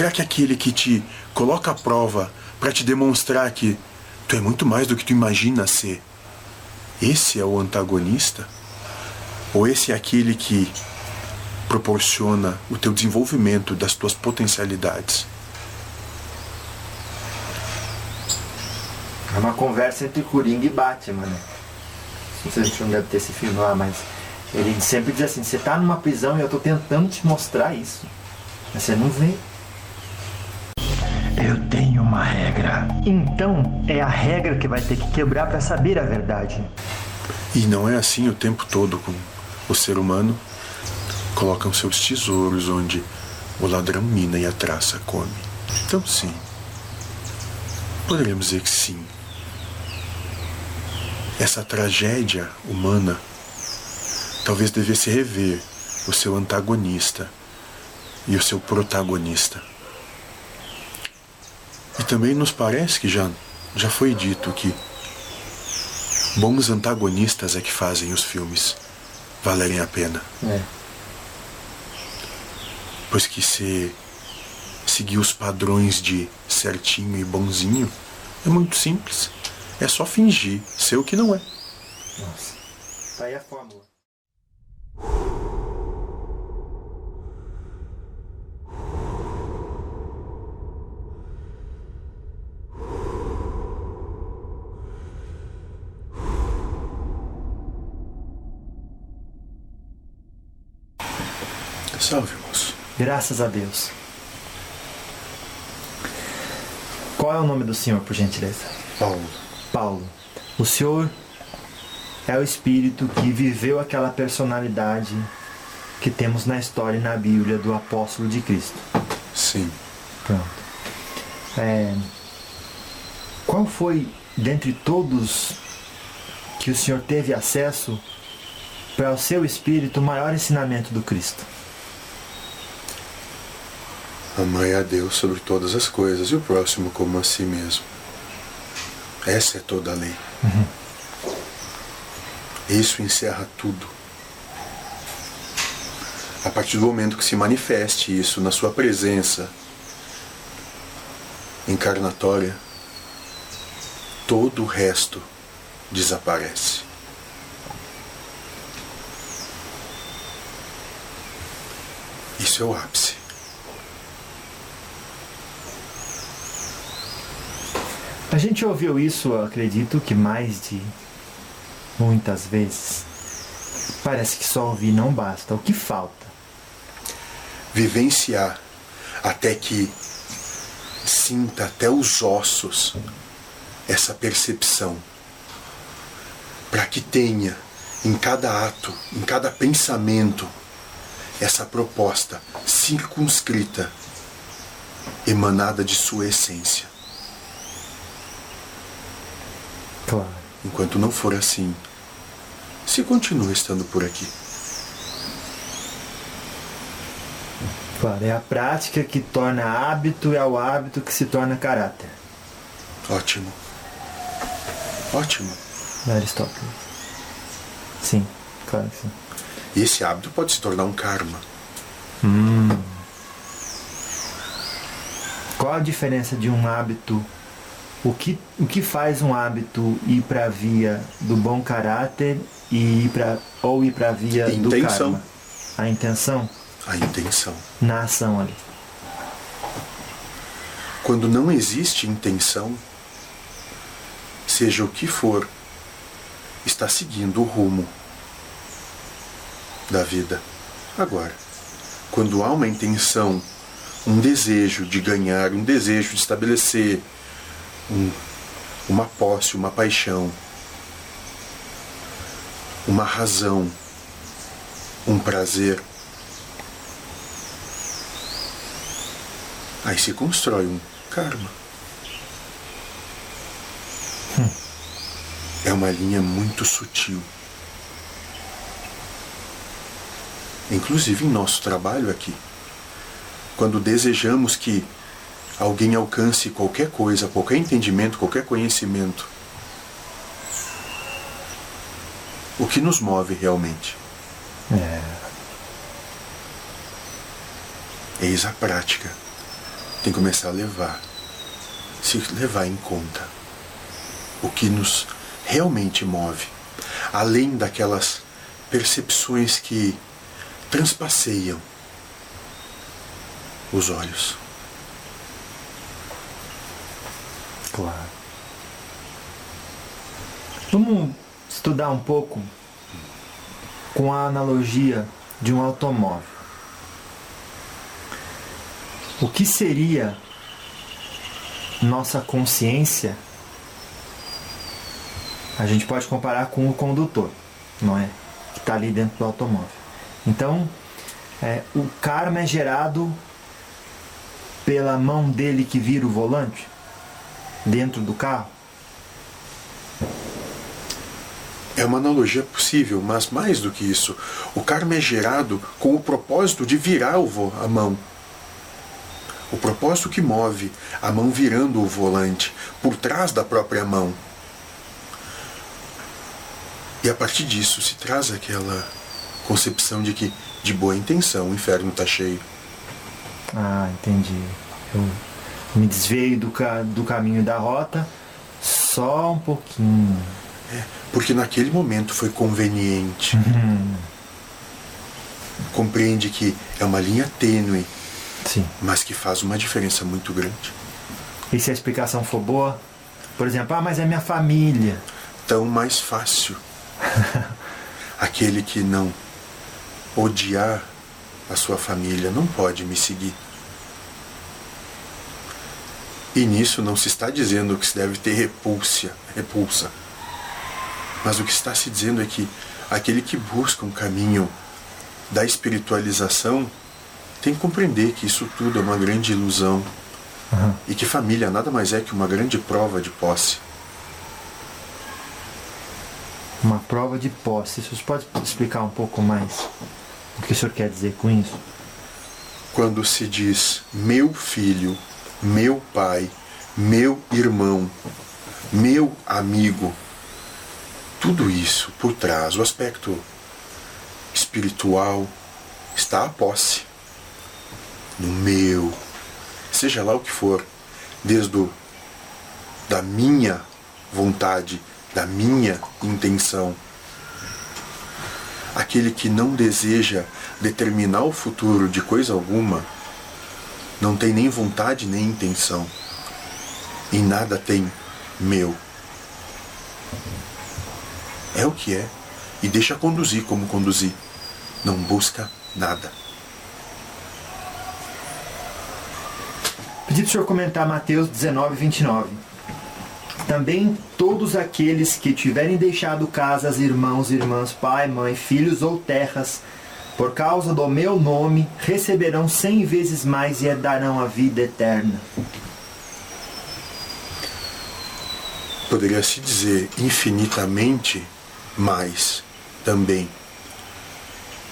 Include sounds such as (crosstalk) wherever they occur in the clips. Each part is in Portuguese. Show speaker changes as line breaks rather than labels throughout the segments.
Será que aquele que te coloca à prova para te demonstrar que tu é muito mais do que tu imagina ser, esse é o antagonista? Ou esse é aquele que proporciona o teu desenvolvimento das tuas potencialidades?
É uma conversa entre Coringa e Batman, né? Não sei se não deve ter esse filme lá, mas ele sempre diz assim, você tá numa prisão e eu tô tentando te mostrar isso. Mas você não vê.
Eu tenho uma regra.
Então, é a regra que vai ter que quebrar para saber a verdade.
E não é assim o tempo todo com o ser humano. Colocam seus tesouros onde o ladrão mina e a traça come. Então, sim. Poderíamos dizer que sim. Essa tragédia humana talvez devesse rever o seu antagonista e o seu protagonista. E também nos parece que já, já foi dito que bons antagonistas é que fazem os filmes valerem a pena.
É.
Pois que se seguir os padrões de certinho e bonzinho é muito simples. É só fingir ser o que não é.
Nossa. Tá aí a fórmula.
Salve, moço.
Graças a Deus. Qual é o nome do senhor, por gentileza?
Paulo.
Paulo. O senhor é o espírito que viveu aquela personalidade que temos na história e na Bíblia do apóstolo de Cristo.
Sim.
Pronto. É, qual foi, dentre todos que o senhor teve acesso, para o seu espírito, o maior ensinamento do Cristo?
Amai a Deus sobre todas as coisas e o próximo como a si mesmo. Essa é toda a lei. Isso encerra tudo. A partir do momento que se manifeste isso na sua presença encarnatória, todo o resto desaparece. Isso é o ápice.
A gente ouviu isso, acredito que mais de muitas vezes. Parece que só ouvir não basta. O que falta?
Vivenciar até que sinta até os ossos essa percepção. Para que tenha em cada ato, em cada pensamento, essa proposta circunscrita, emanada de sua essência.
Claro.
Enquanto não for assim, se continua estando por aqui.
Claro, é a prática que torna hábito e é o hábito que se torna caráter.
Ótimo. Ótimo.
Aristóteles. Sim, claro que sim.
E esse hábito pode se tornar um karma.
Qual a diferença de um hábito? O que, o que faz um hábito ir para a via do bom caráter e ir pra, ou ir para a via do
Intenção.
karma? A intenção
A intenção.
na ação ali.
Quando não existe intenção, seja o que for, está seguindo o rumo da vida. Agora, quando há uma intenção, um desejo de ganhar, um desejo de estabelecer um- uma posse, uma paixão, uma razão, um prazer, aí se constrói um karma. É uma linha muito sutil. Inclusive em nosso trabalho aqui. Quando desejamos que alguém alcance qualquer coisa, qualquer entendimento, qualquer conhecimento, o que nos move realmente?
É.
Eis a prática tem que começar a levar, se levar em conta o que nos realmente move, além daquelas percepções que transpasseiam os olhos.
Claro. Vamos estudar um pouco com a analogia de um automóvel. O que seria nossa consciência? A gente pode comparar com o condutor, não é? Que está ali dentro do automóvel. Então, é, o karma é gerado pela mão dele que vira o volante dentro do carro.
É uma analogia possível, mas mais do que isso, o karma é gerado com o propósito de virar o a mão. O propósito que move a mão virando o volante por trás da própria mão. E a partir disso se traz aquela concepção de que, de boa intenção, o inferno está cheio.
Ah, entendi. Eu me desviei do, ca do caminho da rota só um pouquinho.
É, porque naquele momento foi conveniente.
Uhum.
Compreende que é uma linha tênue,
Sim.
mas que faz uma diferença muito grande.
E se a explicação for boa? Por exemplo, ah, mas é minha família.
Tão mais fácil. (laughs) Aquele que não odiar a sua família não pode me seguir. E nisso não se está dizendo que se deve ter repulsa, repulsa. Mas o que está se dizendo é que aquele que busca um caminho da espiritualização tem que compreender que isso tudo é uma grande ilusão
Uhum.
e que família nada mais é que uma grande prova de posse.
Uma prova de posse. Você pode explicar um pouco mais o que o senhor quer dizer com isso?
Quando se diz meu filho, meu pai, meu irmão, meu amigo, tudo isso por trás, o aspecto espiritual está a posse. No meu, seja lá o que for, desde o, da minha vontade, da minha intenção. Aquele que não deseja determinar o futuro de coisa alguma, não tem nem vontade nem intenção. E nada tem meu. É o que é e deixa conduzir como conduzir. Não busca nada.
Pedi para o senhor comentar Mateus 19, 29. Também todos aqueles que tiverem deixado casas, irmãos, irmãs, pai, mãe, filhos ou terras, por causa do meu nome, receberão cem vezes mais e herdarão a vida eterna.
Poderia se dizer infinitamente mais também.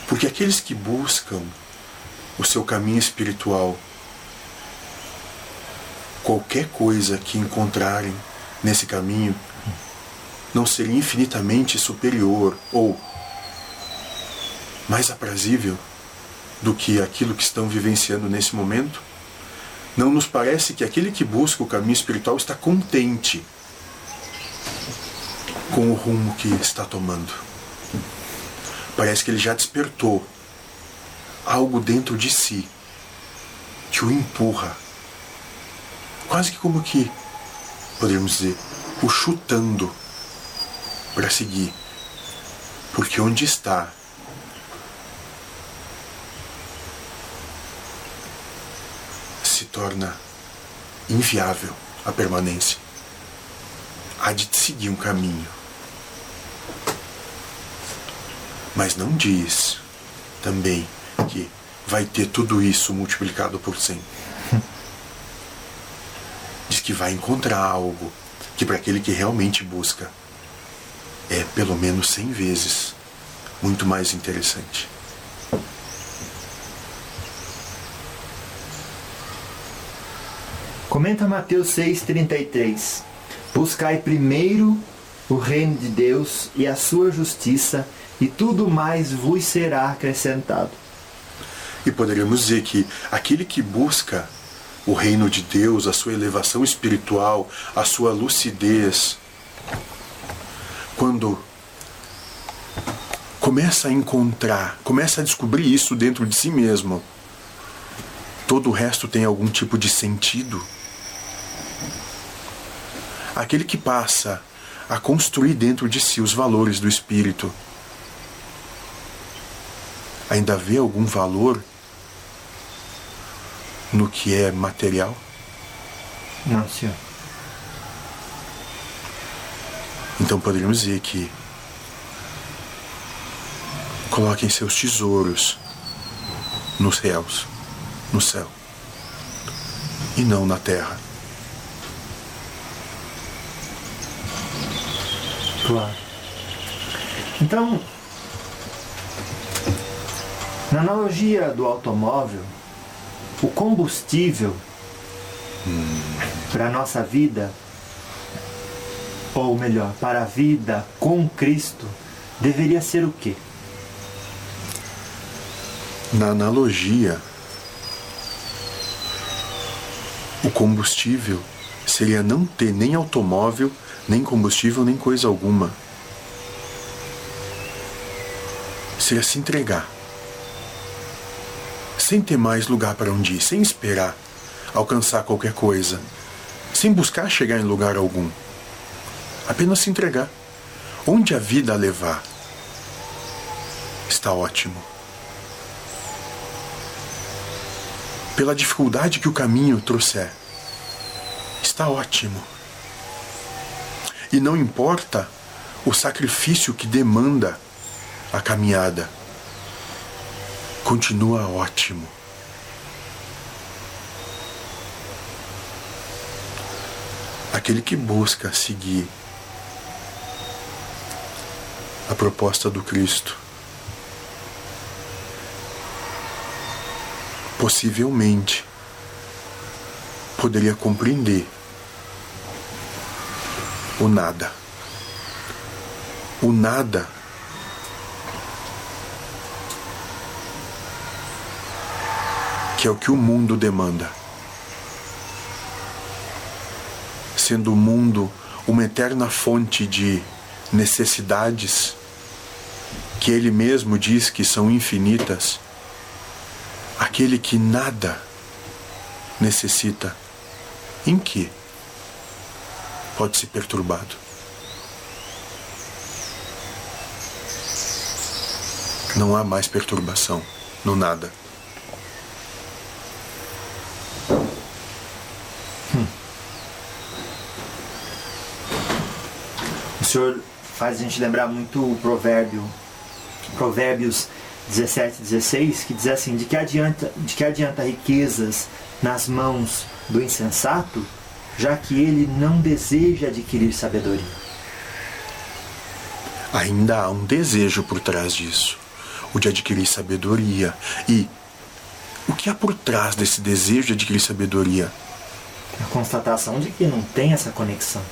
Porque aqueles que buscam o seu caminho espiritual, qualquer coisa que encontrarem nesse caminho não seria infinitamente superior ou mais aprazível do que aquilo que estão vivenciando nesse momento? Não nos parece que aquele que busca o caminho espiritual está contente com o rumo que está tomando. Parece que ele já despertou algo dentro de si que o empurra, quase que como que, poderíamos dizer, o chutando para seguir. Porque onde está torna inviável a permanência. Há de seguir um caminho. Mas não diz também que vai ter tudo isso multiplicado por 100. (laughs) Diz que vai encontrar algo que para aquele que realmente busca é pelo menos 100 vezes muito mais interessante.
Comenta Mateus 6,33. Buscai primeiro o reino de Deus e a sua justiça, e tudo mais vos será acrescentado.
E poderíamos dizer que aquele que busca o reino de Deus, a sua elevação espiritual, a sua lucidez, quando começa a encontrar, começa a descobrir isso dentro de si mesmo, todo o resto tem algum tipo de sentido. Aquele que passa a construir dentro de si os valores do espírito, ainda vê algum valor no que é material?
Não, senhor.
Então poderíamos dizer que coloquem seus tesouros nos céus no céu e não na terra.
Claro. Então, na analogia do automóvel, o combustível hum. para a nossa vida, ou melhor, para a vida com Cristo, deveria ser o quê?
Na analogia, o combustível seria não ter nem automóvel, nem combustível, nem coisa alguma. Seria se entregar. Sem ter mais lugar para onde ir, sem esperar alcançar qualquer coisa, sem buscar chegar em lugar algum. Apenas se entregar. Onde a vida a levar, está ótimo. pela dificuldade que o caminho trouxer. Está ótimo. E não importa o sacrifício que demanda a caminhada. Continua ótimo. Aquele que busca seguir a proposta do Cristo possivelmente poderia compreender o nada. O nada que é o que o mundo demanda. Sendo o mundo uma eterna fonte de necessidades que ele mesmo diz que são infinitas aquele que nada necessita, em que pode ser perturbado? Não há mais perturbação no nada.
Hum. O senhor faz a gente lembrar muito o provérbio, Provérbios 17, 16, que diz assim, de que adianta, de que adianta riquezas nas mãos do insensato, já que ele não deseja adquirir sabedoria.
Ainda há um desejo por trás disso, o de adquirir sabedoria. E o que há por trás desse desejo de adquirir sabedoria?
A constatação de que não tem essa conexão.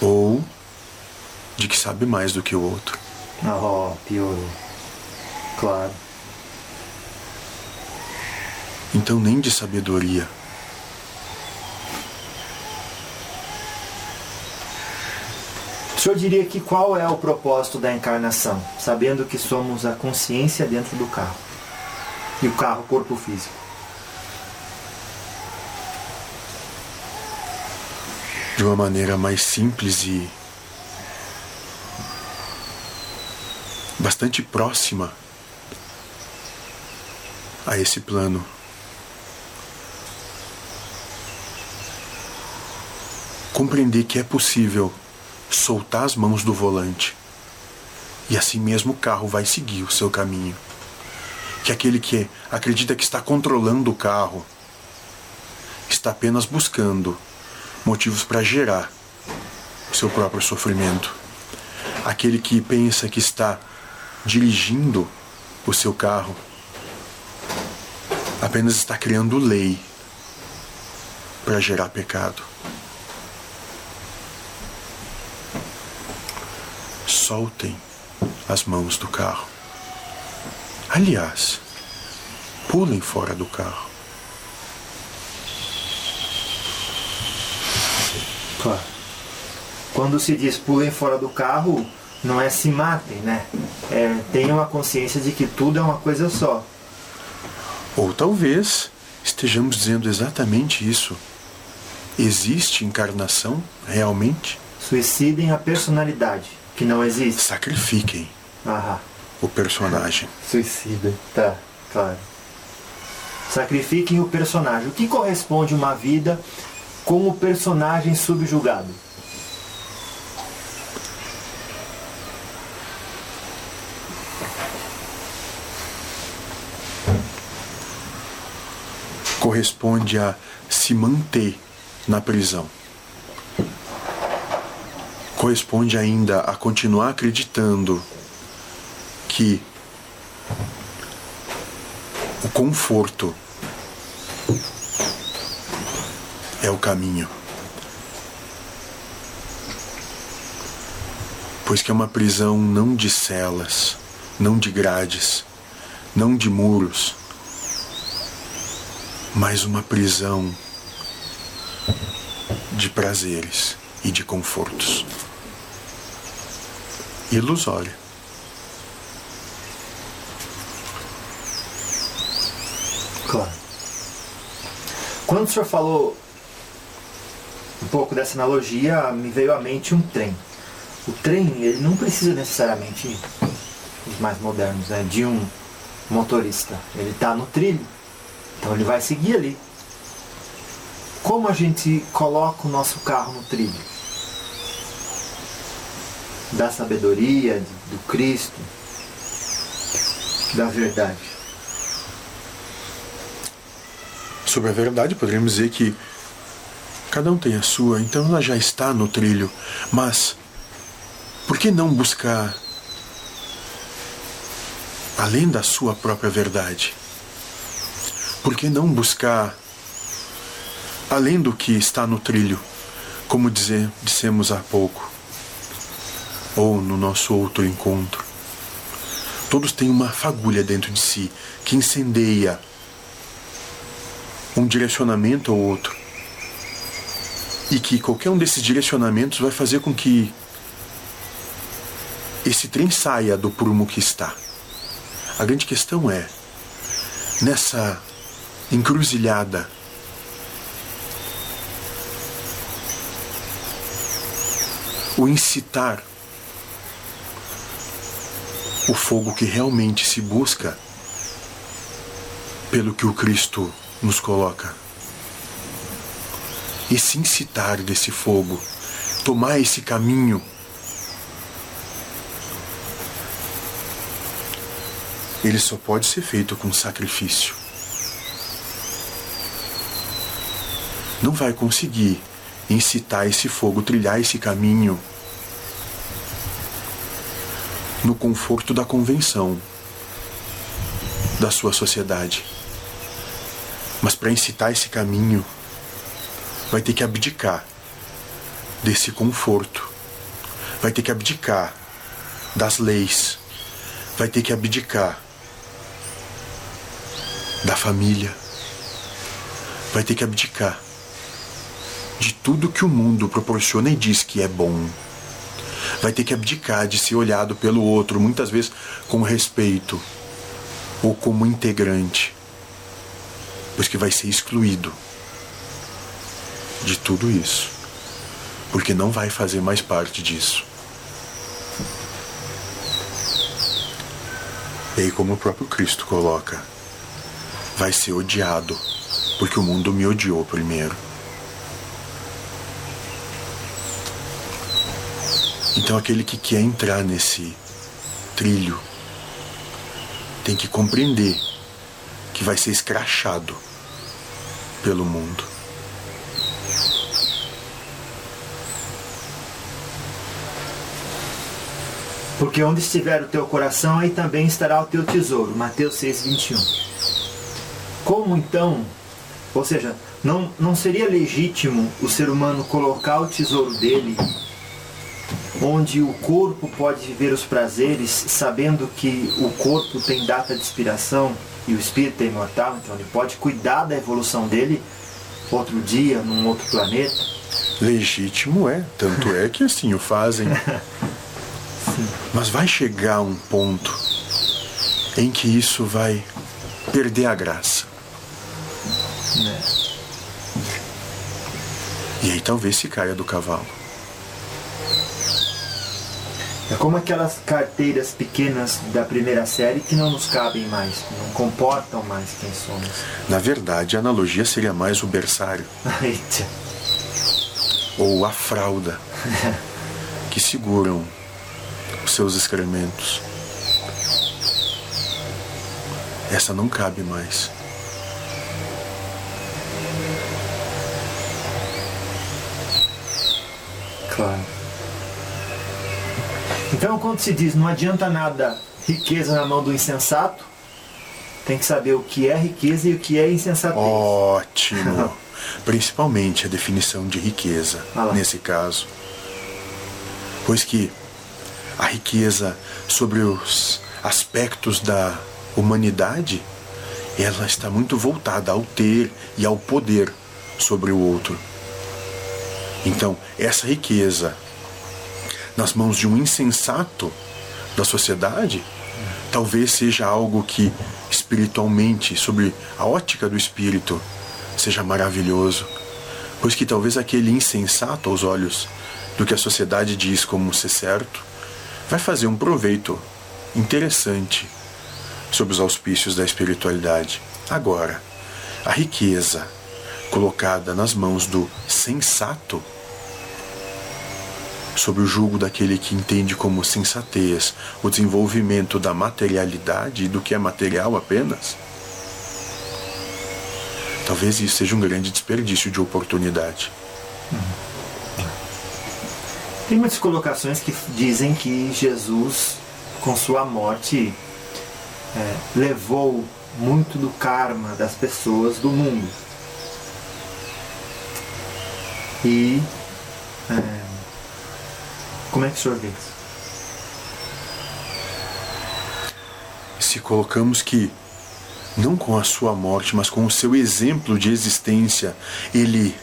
Ou de que sabe mais do que o outro.
Oh, piorou. Claro.
Então nem de sabedoria.
O senhor diria que qual é o propósito da encarnação, sabendo que somos a consciência dentro do carro e o carro, corpo físico?
De uma maneira mais simples e bastante próxima a esse plano. Compreender que é possível soltar as mãos do volante e assim mesmo o carro vai seguir o seu caminho. Que aquele que acredita que está controlando o carro está apenas buscando motivos para gerar o seu próprio sofrimento. Aquele que pensa que está dirigindo o seu carro apenas está criando lei para gerar pecado. Soltem as mãos do carro. Aliás, pulem fora do carro.
Claro. Quando se diz pulem fora do carro, não é se matem, né? É, tenham a consciência de que tudo é uma coisa só.
Ou talvez estejamos dizendo exatamente isso. Existe encarnação realmente?
Suicidem a personalidade, que não existe.
Sacrifiquem
Aham.
o personagem.
Suicida. Tá, claro. Sacrifiquem o personagem. O que corresponde uma vida como personagem subjugado?
Corresponde a se manter na prisão. Corresponde ainda a continuar acreditando que o conforto é o caminho. Pois que é uma prisão não de celas, não de grades, não de muros, mas uma prisão de prazeres e de confortos. Ilusória.
Claro. Quando o senhor falou um pouco dessa analogia, me veio à mente um trem. O trem, ele não precisa necessariamente, os mais modernos, né, de um motorista. Ele está no trilho, então ele vai seguir ali. Como a gente coloca o nosso carro no trilho? Da sabedoria, do Cristo, da verdade.
Sobre a verdade, poderíamos dizer que cada um tem a sua, então ela já está no trilho. Mas por que não buscar além da sua própria verdade? Por que não buscar além do que está no trilho, como dizer, dissemos há pouco, ou no nosso outro encontro? Todos têm uma fagulha dentro de si que incendeia um direcionamento ou outro. E que qualquer um desses direcionamentos vai fazer com que esse trem saia do prumo que está. A grande questão é, nessa encruzilhada, o incitar o fogo que realmente se busca pelo que o Cristo nos coloca. E se incitar desse fogo, tomar esse caminho. Ele só pode ser feito com sacrifício. Não vai conseguir incitar esse fogo, trilhar esse caminho no conforto da convenção da sua sociedade. Mas para incitar esse caminho, vai ter que abdicar desse conforto, vai ter que abdicar das leis, vai ter que abdicar da família, vai ter que abdicar de tudo que o mundo proporciona e diz que é bom. Vai ter que abdicar de ser olhado pelo outro, muitas vezes com respeito ou como integrante pois que vai ser excluído de tudo isso, porque não vai fazer mais parte disso. E aí, como o próprio Cristo coloca, vai ser odiado, porque o mundo me odiou primeiro. Então, aquele que quer entrar nesse trilho tem que compreender que vai ser escrachado pelo mundo.
Porque onde estiver o teu coração, aí também estará o teu tesouro. Mateus 6, 21. Como então, ou seja, não, não seria legítimo o ser humano colocar o tesouro dele onde o corpo pode viver os prazeres, sabendo que o corpo tem data de expiração e o espírito é imortal, então ele pode cuidar da evolução dele outro dia, num outro planeta.
Legítimo é, tanto é que assim o fazem. (laughs) Mas vai chegar um ponto em que isso vai perder a graça.
Né?
E aí talvez se caia do cavalo.
É como aquelas carteiras pequenas da primeira série que não nos cabem mais, não comportam mais quem somos.
Na verdade, a analogia seria mais o berçário (laughs)
Eita.
ou a fralda (laughs) que seguram os seus excrementos. Essa não cabe mais.
Claro. Então, quando se diz não adianta nada riqueza na mão do insensato, tem que saber o que é riqueza e o que é insensatez.
Ótimo! (laughs) Principalmente a definição de riqueza,
Ah
nesse caso. Pois que a riqueza sobre os aspectos da humanidade, ela está muito voltada ao ter e ao poder sobre o outro. Então, essa riqueza nas mãos de um insensato da sociedade, talvez seja algo que espiritualmente, sobre a ótica do espírito, seja maravilhoso, pois que talvez aquele insensato aos olhos do que a sociedade diz como ser certo, vai fazer um proveito interessante sob os auspícios da espiritualidade. Agora, a riqueza colocada nas mãos do sensato, sob o jugo daquele que entende como sensatez o desenvolvimento da materialidade e do que é material apenas, talvez isso seja um grande desperdício de oportunidade.
Tem muitas colocações que dizem que Jesus, com sua morte, é, levou muito do karma das pessoas do mundo. E. é, como é que o senhor vê isso?
se colocamos que, não com a sua morte, mas com o seu exemplo de existência, ele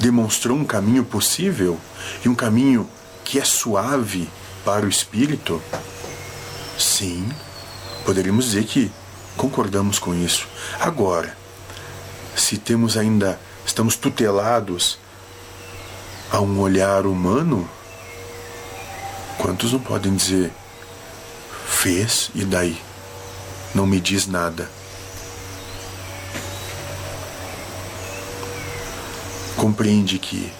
demonstrou um caminho possível e um caminho que é suave para o espírito, sim, poderíamos dizer que concordamos com isso. Agora, se temos ainda, estamos tutelados a um olhar humano, quantos não podem dizer fez e daí? Não me diz nada. Compreende que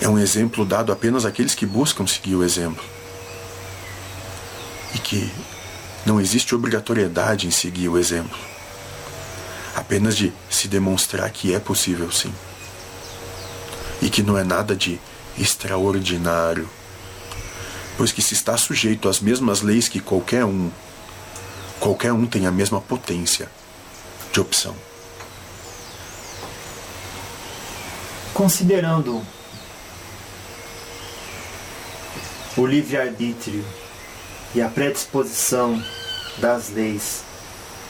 é um exemplo dado apenas àqueles que buscam seguir o exemplo. E que não existe obrigatoriedade em seguir o exemplo. Apenas de se demonstrar que é possível sim. E que não é nada de extraordinário. Pois que se está sujeito às mesmas leis que qualquer um, qualquer um tem a mesma potência de opção.
Considerando o livre-arbítrio e a predisposição das leis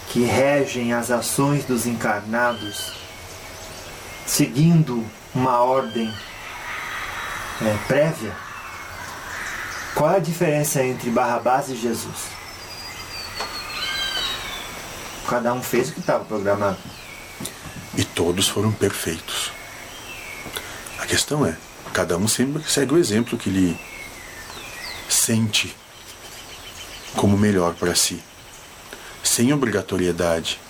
que regem as ações dos encarnados, seguindo uma ordem é, prévia, qual é a diferença entre Barrabás e Jesus? Cada um fez o que estava programado.
E todos foram perfeitos. A questão é, cada um sempre segue o exemplo que lhe sente como melhor para si, sem obrigatoriedade.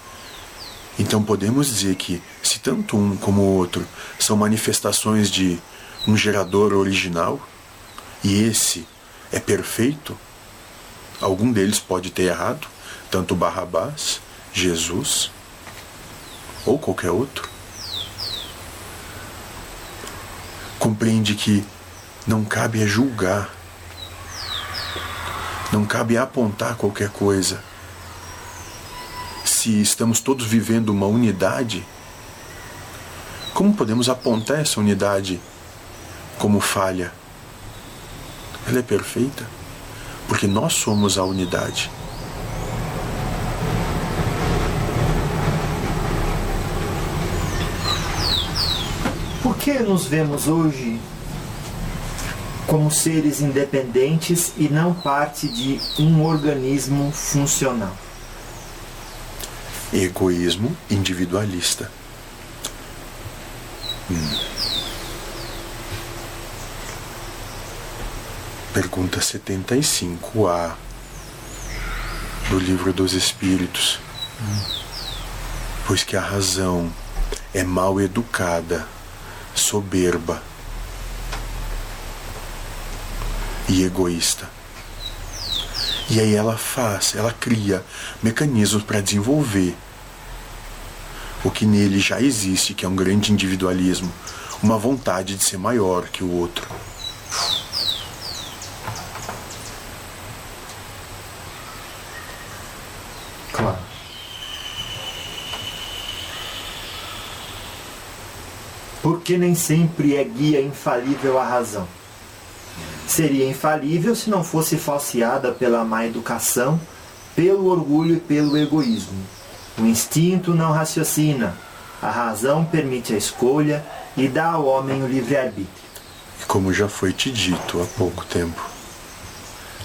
Então podemos dizer que, se tanto um como o outro são manifestações de um gerador original, e esse é perfeito, algum deles pode ter errado, tanto Barrabás, Jesus ou qualquer outro. Compreende que não cabe a julgar, não cabe apontar qualquer coisa. Se estamos todos vivendo uma unidade, como podemos apontar essa unidade como falha? Ela é perfeita, porque nós somos a unidade.
Por que nos vemos hoje como seres independentes e não parte de um organismo funcional?
Egoísmo individualista. Pergunta 75A do Livro dos Espíritos. Pois que a razão é mal educada, soberba e egoísta. E aí ela faz, ela cria mecanismos para desenvolver o que nele já existe, que é um grande individualismo, uma vontade de ser maior que o outro.
Porque nem sempre é guia infalível a razão. Seria infalível se não fosse falseada pela má educação, pelo orgulho e pelo egoísmo. O instinto não raciocina, a razão permite a escolha e dá ao homem o livre-arbítrio.
E como já foi te dito há pouco tempo,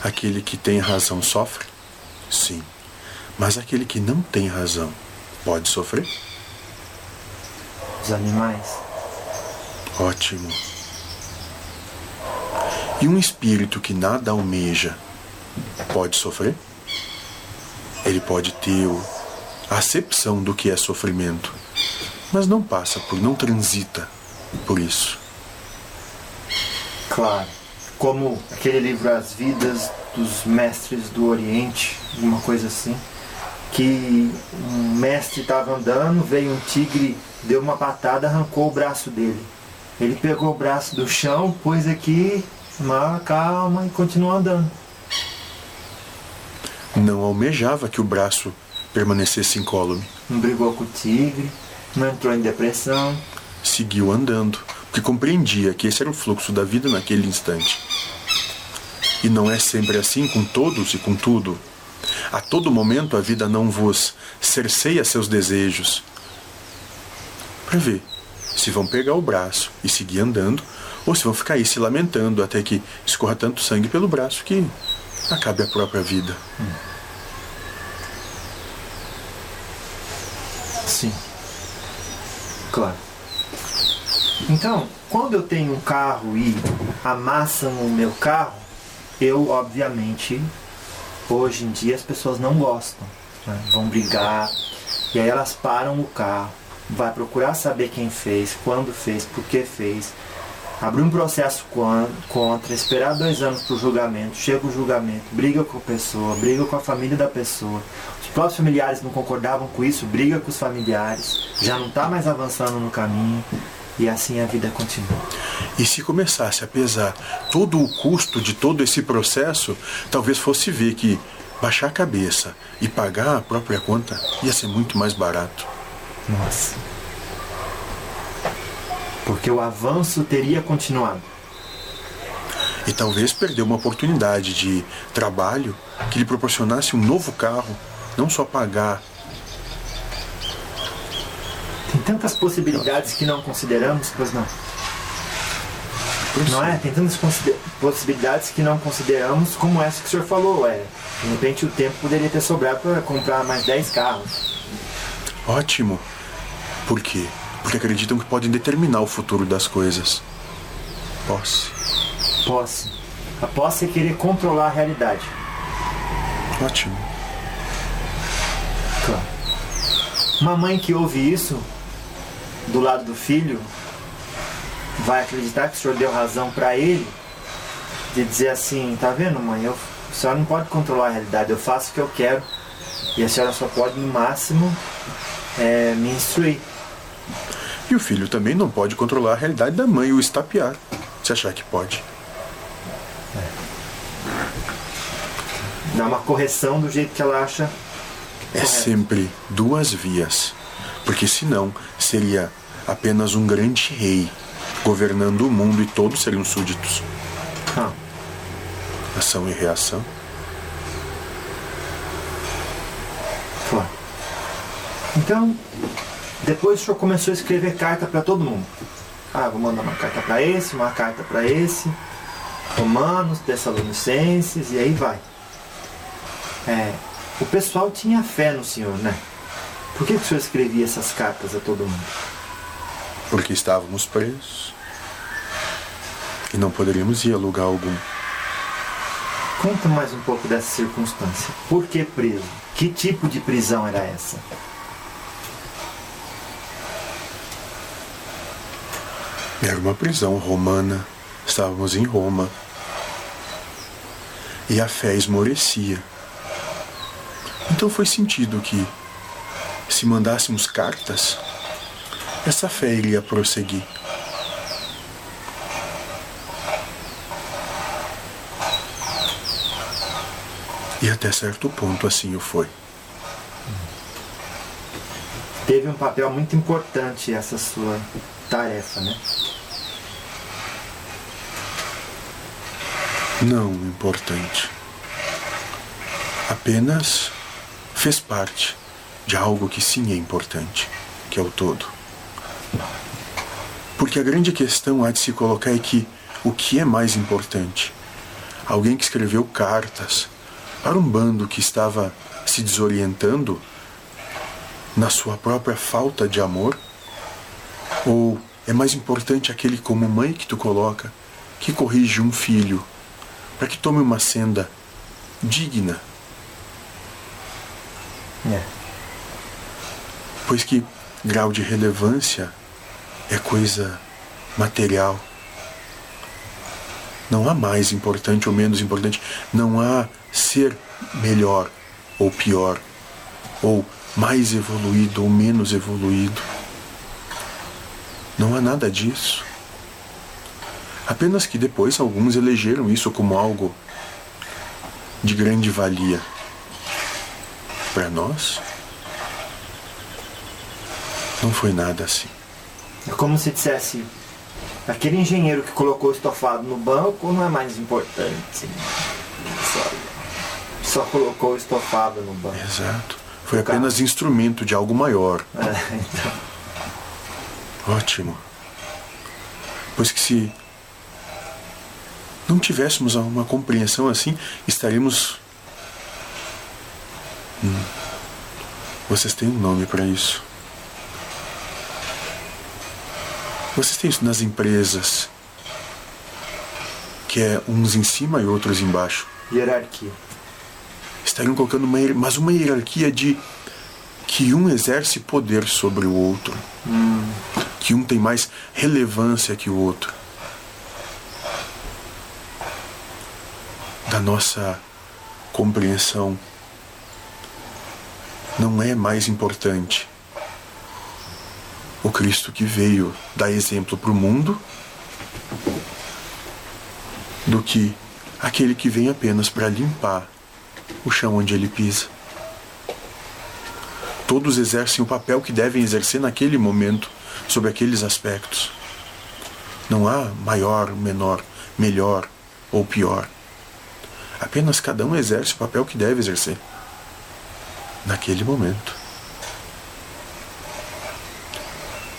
aquele que tem razão sofre? Sim. Mas aquele que não tem razão pode sofrer?
Os animais.
Ótimo. E um espírito que nada almeja pode sofrer? Ele pode ter a acepção do que é sofrimento, mas não passa por, não transita por isso.
Claro. Como aquele livro As Vidas dos Mestres do Oriente, uma coisa assim, que um mestre estava andando, veio um tigre, deu uma patada, arrancou o braço dele. Ele pegou o braço do chão, pôs aqui uma calma e continua andando.
Não almejava que o braço permanecesse incólume.
Não brigou com o tigre, não entrou em depressão.
Seguiu andando, porque compreendia que esse era o fluxo da vida naquele instante. E não é sempre assim com todos e com tudo. A todo momento a vida não vos cerceia seus desejos. Para ver se vão pegar o braço e seguir andando, ou se vão ficar aí se lamentando até que escorra tanto sangue pelo braço que acabe a própria vida.
Sim. Claro. Então, quando eu tenho um carro e amassam o meu carro, eu, obviamente, hoje em dia as pessoas não gostam. né? Vão brigar. E aí elas param o carro, vai procurar saber quem fez, quando fez, por que fez. Abrir um processo contra, esperar dois anos para o julgamento, chega o julgamento, briga com a pessoa, briga com a família da pessoa. Os próprios familiares não concordavam com isso, briga com os familiares, já não está mais avançando no caminho e assim a vida continua.
E se começasse a pesar todo o custo de todo esse processo, talvez fosse ver que baixar a cabeça e pagar a própria conta ia ser muito mais barato.
Nossa. Porque o avanço teria continuado.
E talvez perder uma oportunidade de trabalho que lhe proporcionasse um novo carro, não só pagar.
Tem tantas possibilidades que não consideramos, pois não. Não é? Tem tantas possibilidades que não consideramos, como essa que o senhor falou. É, de repente o tempo poderia ter sobrado para comprar mais 10 carros.
Ótimo. Por quê? Porque acreditam que podem determinar o futuro das coisas. Posse.
Posse. A posse é querer controlar a realidade.
Ótimo.
Claro. Uma mãe que ouve isso do lado do filho vai acreditar que o senhor deu razão para ele de dizer assim, tá vendo mãe, eu, a senhora não pode controlar a realidade, eu faço o que eu quero e a senhora só pode no máximo é, me instruir.
E o filho também não pode controlar a realidade da mãe o estapear, se achar que pode.
Dar uma correção do jeito que ela acha
É
correto.
sempre duas vias, porque senão seria apenas um grande rei governando o mundo e todos seriam súditos.
Ah,
Ação e reação.
claro. Então, depois o senhor começou a escrever carta para todo mundo. Ah, vou mandar uma carta para esse, uma carta para esse, Romanos, Tessalonicenses, e aí vai. É, o pessoal tinha fé no Senhor, né? Por que, que o Senhor escrevia essas cartas a todo mundo?
Porque estávamos presos e não poderíamos ir a lugar algum.
Conta mais um pouco dessa circunstância. Por que preso? Que tipo de prisão era essa?
Era uma prisão romana. Estávamos em Roma. E a fé esmorecia. Então foi sentido que, se mandássemos cartas, essa fé iria prosseguir. E até certo ponto assim o foi.
Teve um papel muito importante essa sua tarefa, né?
Não importante. Apenas fez parte de algo que sim é importante, que é o todo. Porque a grande questão há de se colocar é que o que é mais importante? Alguém que escreveu cartas para um bando que estava se desorientando na sua própria falta de amor? Ou é mais importante aquele como mãe que tu coloca, que corrige um filho, para que tome uma senda digna?
É.
Pois que grau de relevância é coisa material. Não há mais importante ou menos importante. Não há ser melhor ou pior. Ou mais evoluído ou menos evoluído. Não há nada disso. Apenas que depois alguns elegeram isso como algo de grande valia. Para nós, não foi nada assim.
É como se dissesse, aquele engenheiro que colocou o estofado no banco não é mais importante. Só, só colocou o estofado no banco.
Exato. Foi apenas instrumento de algo maior.
É, então,
Ótimo. Pois que se não tivéssemos uma compreensão assim, estaríamos. Hum. Vocês têm um nome para isso. Vocês têm isso nas empresas, que é uns em cima e outros embaixo.
hierarquia.
Estariam colocando uma, mas uma hierarquia de que um exerce poder sobre o outro, que um tem mais relevância que o outro. Da nossa compreensão, não é mais importante o Cristo que veio dar exemplo para o mundo do que aquele que vem apenas para limpar o chão onde ele pisa. Todos exercem o papel que devem exercer naquele momento, sobre aqueles aspectos. Não há maior, menor, melhor ou pior. Apenas cada um exerce o papel que deve exercer naquele momento.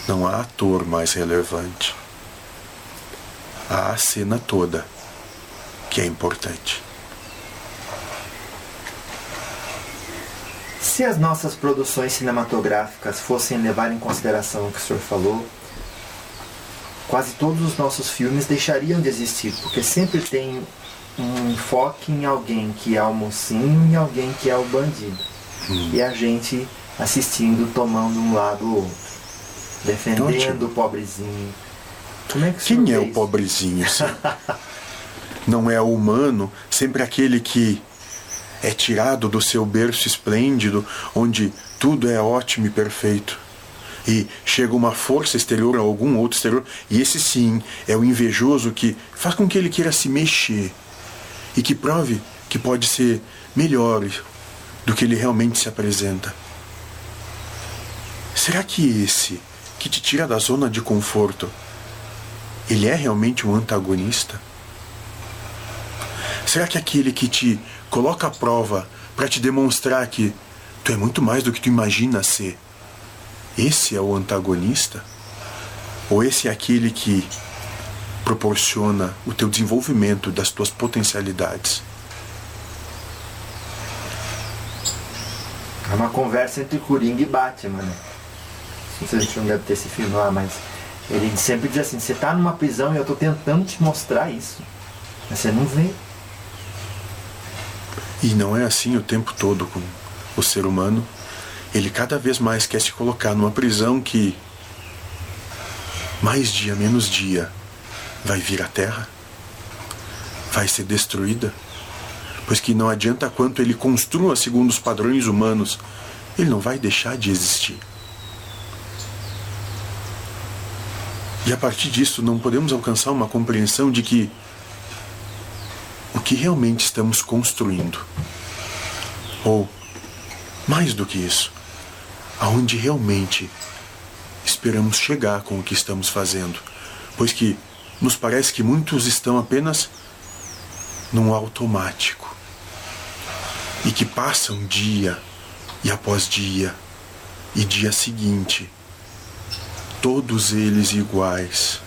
Não há ator mais relevante. Há a cena toda que é importante.
Se as nossas produções cinematográficas fossem levar em consideração o que o senhor falou, quase todos os nossos filmes deixariam de existir, porque sempre tem um enfoque em alguém que é o mocinho e alguém que é o bandido. E a gente assistindo, tomando um lado ou outro, defendendo
Ótimo.
o pobrezinho. Como é que
Quem é o pobrezinho? (laughs) Não é o humano, sempre aquele que é tirado do seu berço esplêndido, onde tudo é ótimo e perfeito. E chega uma força exterior a algum outro exterior, e esse sim é o invejoso que faz com que ele queira se mexer e que prove que pode ser melhor do que ele realmente se apresenta. Será que esse que te tira da zona de conforto ele é realmente um antagonista? Será que aquele que te coloca à prova para te demonstrar que tu é muito mais do que tu imagina ser, esse é o antagonista? Ou esse é aquele que proporciona o teu desenvolvimento das tuas potencialidades?
É uma conversa entre Coringa e Batman, né? Não sei se a gente não deve ter esse filme lá, mas ele sempre diz assim, você tá numa prisão e eu tô tentando te mostrar isso. Mas você não vê.
E não é assim o tempo todo com o ser humano. Ele cada vez mais quer se colocar numa prisão que mais dia menos dia vai vir à terra, vai ser destruída. Pois que não adianta quanto ele construa segundo os padrões humanos, ele não vai deixar de existir. E a partir disso, não podemos alcançar uma compreensão de que o que realmente estamos construindo, ou mais do que isso, aonde realmente esperamos chegar com o que estamos fazendo, pois que nos parece que muitos estão apenas num automático e que passam dia e após dia e dia seguinte, todos eles iguais,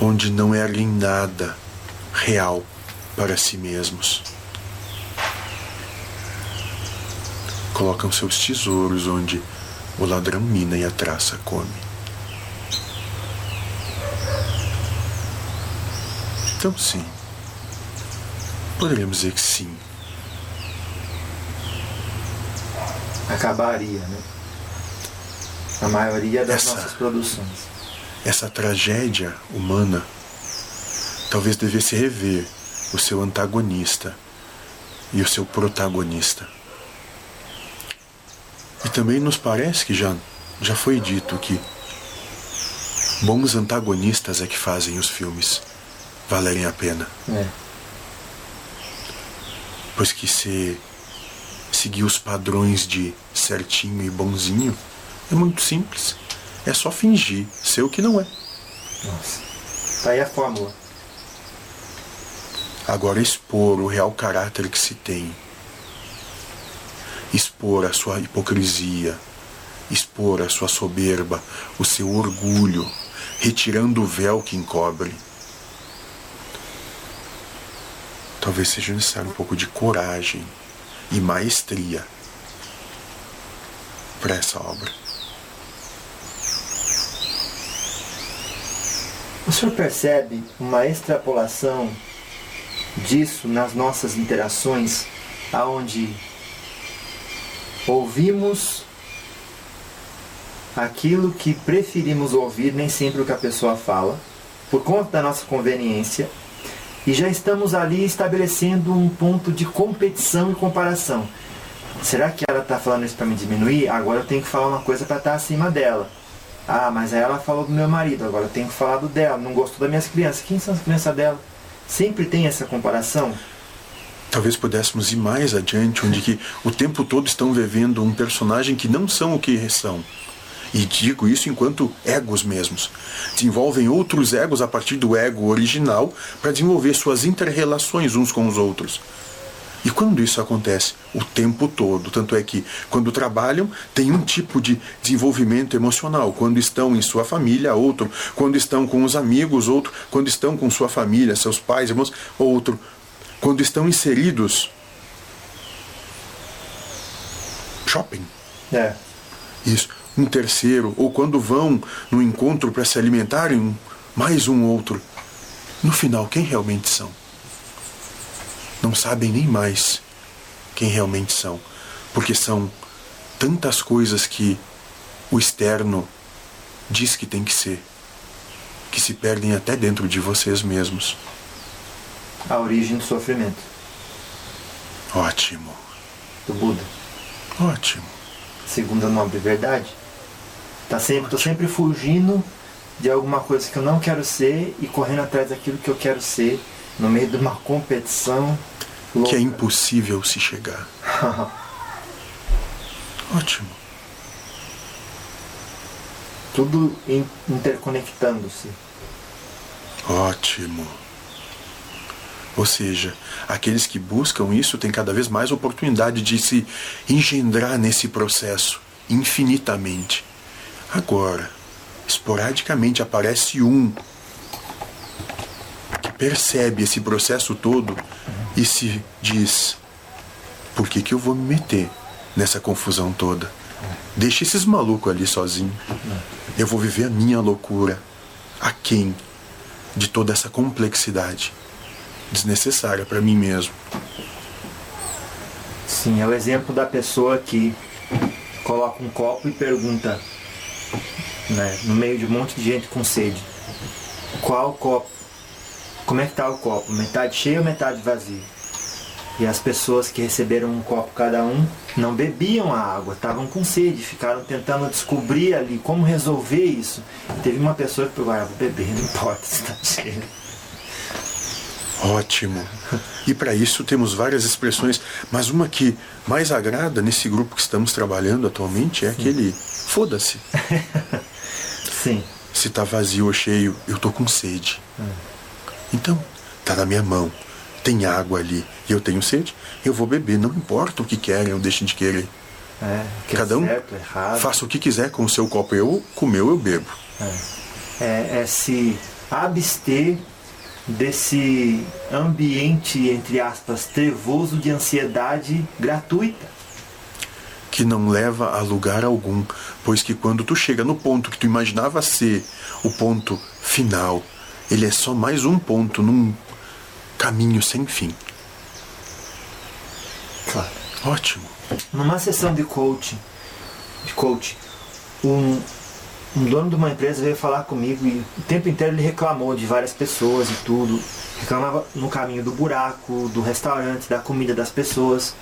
onde não erguem nada real para si mesmos. Colocam seus tesouros onde o ladrão mina e a traça come. Então, sim. Poderíamos dizer que sim.
Acabaria, né? A maioria das
Essa-
nossas produções.
Essa tragédia humana talvez devesse rever o seu antagonista e o seu protagonista. E também nos parece que já, já foi dito que bons antagonistas é que fazem os filmes valerem a pena.
É.
Pois que se seguir os padrões de certinho e bonzinho é muito simples. É só fingir ser o que não é.
Nossa. Tá aí a fórmula.
Agora expor o real caráter que se tem. Expor a sua hipocrisia, expor a sua soberba, o seu orgulho, retirando o véu que encobre. Talvez seja necessário um pouco de coragem e maestria para essa obra.
O senhor percebe uma extrapolação disso nas nossas interações, aonde ouvimos aquilo que preferimos ouvir, nem sempre o que a pessoa fala, por conta da nossa conveniência, e já estamos ali estabelecendo um ponto de competição e comparação. Será que ela está falando isso para me diminuir? Agora eu tenho que falar uma coisa para estar acima dela. Ah, mas aí ela falou do meu marido, agora eu tenho que falar do dela. Não gostou das minhas crianças. Quem são as crianças dela? Sempre tem essa comparação?
Talvez pudéssemos ir mais adiante, onde que o tempo todo estão vivendo um personagem que não são o que são. E digo isso enquanto egos mesmos. Desenvolvem outros egos a partir do ego original para desenvolver suas interrelações uns com os outros. E quando isso acontece? O tempo todo. Tanto é que, quando trabalham, tem um tipo de desenvolvimento emocional. Quando estão em sua família, outro. Quando estão com os amigos, outro. Quando estão com sua família, seus pais, irmãos, outro. Quando estão inseridos. Shopping.
É.
Isso. Um terceiro. Ou quando vão no encontro para se alimentarem, mais um outro. No final, quem realmente são? Não sabem nem mais quem realmente são. Porque são tantas coisas que o externo diz que tem que ser, que se perdem até dentro de vocês mesmos.
A origem do sofrimento.
Ótimo,
Do Buda.
ótimo.
Segunda nobre verdade. Tá sempre, tô sempre fugindo de alguma coisa que eu não quero ser e correndo atrás daquilo que eu quero ser no meio de uma competição louca.
Que é impossível se chegar. (laughs) Ótimo.
Tudo in- interconectando-se.
Ótimo. Ou seja, aqueles que buscam isso têm cada vez mais oportunidade de se engendrar nesse processo infinitamente. Agora, esporadicamente aparece um que percebe esse processo todo e se diz: por que, que eu vou me meter nessa confusão toda? Deixa esses malucos ali sozinhos. Eu vou viver a minha loucura. A quem? De toda essa complexidade desnecessária para mim mesmo.
Sim, é o exemplo da pessoa que coloca um copo e pergunta, né, no meio de um monte de gente com sede, qual copo? Como é que tá o copo? Metade cheio ou metade vazio? E as pessoas que receberam um copo cada um não bebiam a água, estavam com sede, ficaram tentando descobrir ali como resolver isso. Teve uma pessoa que falou, ah, vou beber, não importa se está (laughs) cheio.
Ótimo. E para isso temos várias expressões, mas uma que mais agrada nesse grupo que estamos trabalhando atualmente é aquele foda-se. (laughs)
Sim.
Se tá vazio ou cheio, eu tô com sede.
Hum.
Então, tá na minha mão. Tem água ali e eu tenho sede, eu vou beber, não importa o que querem ou deixem de querer.
É, que
Cada um
é certo, errado.
faça o que quiser com o seu copo. Eu, com o meu, eu bebo.
é, é se abster desse ambiente, entre aspas, trevoso de ansiedade gratuita.
Que não leva a lugar algum, pois que quando tu chega no ponto que tu imaginava ser o ponto final, ele é só mais um ponto num caminho sem fim.
Claro.
Ótimo.
Numa sessão de coaching, de coach, um, um dono de uma empresa veio falar comigo e o tempo inteiro ele reclamou de várias pessoas e tudo. Reclamava no caminho do buraco, do restaurante, da comida das pessoas.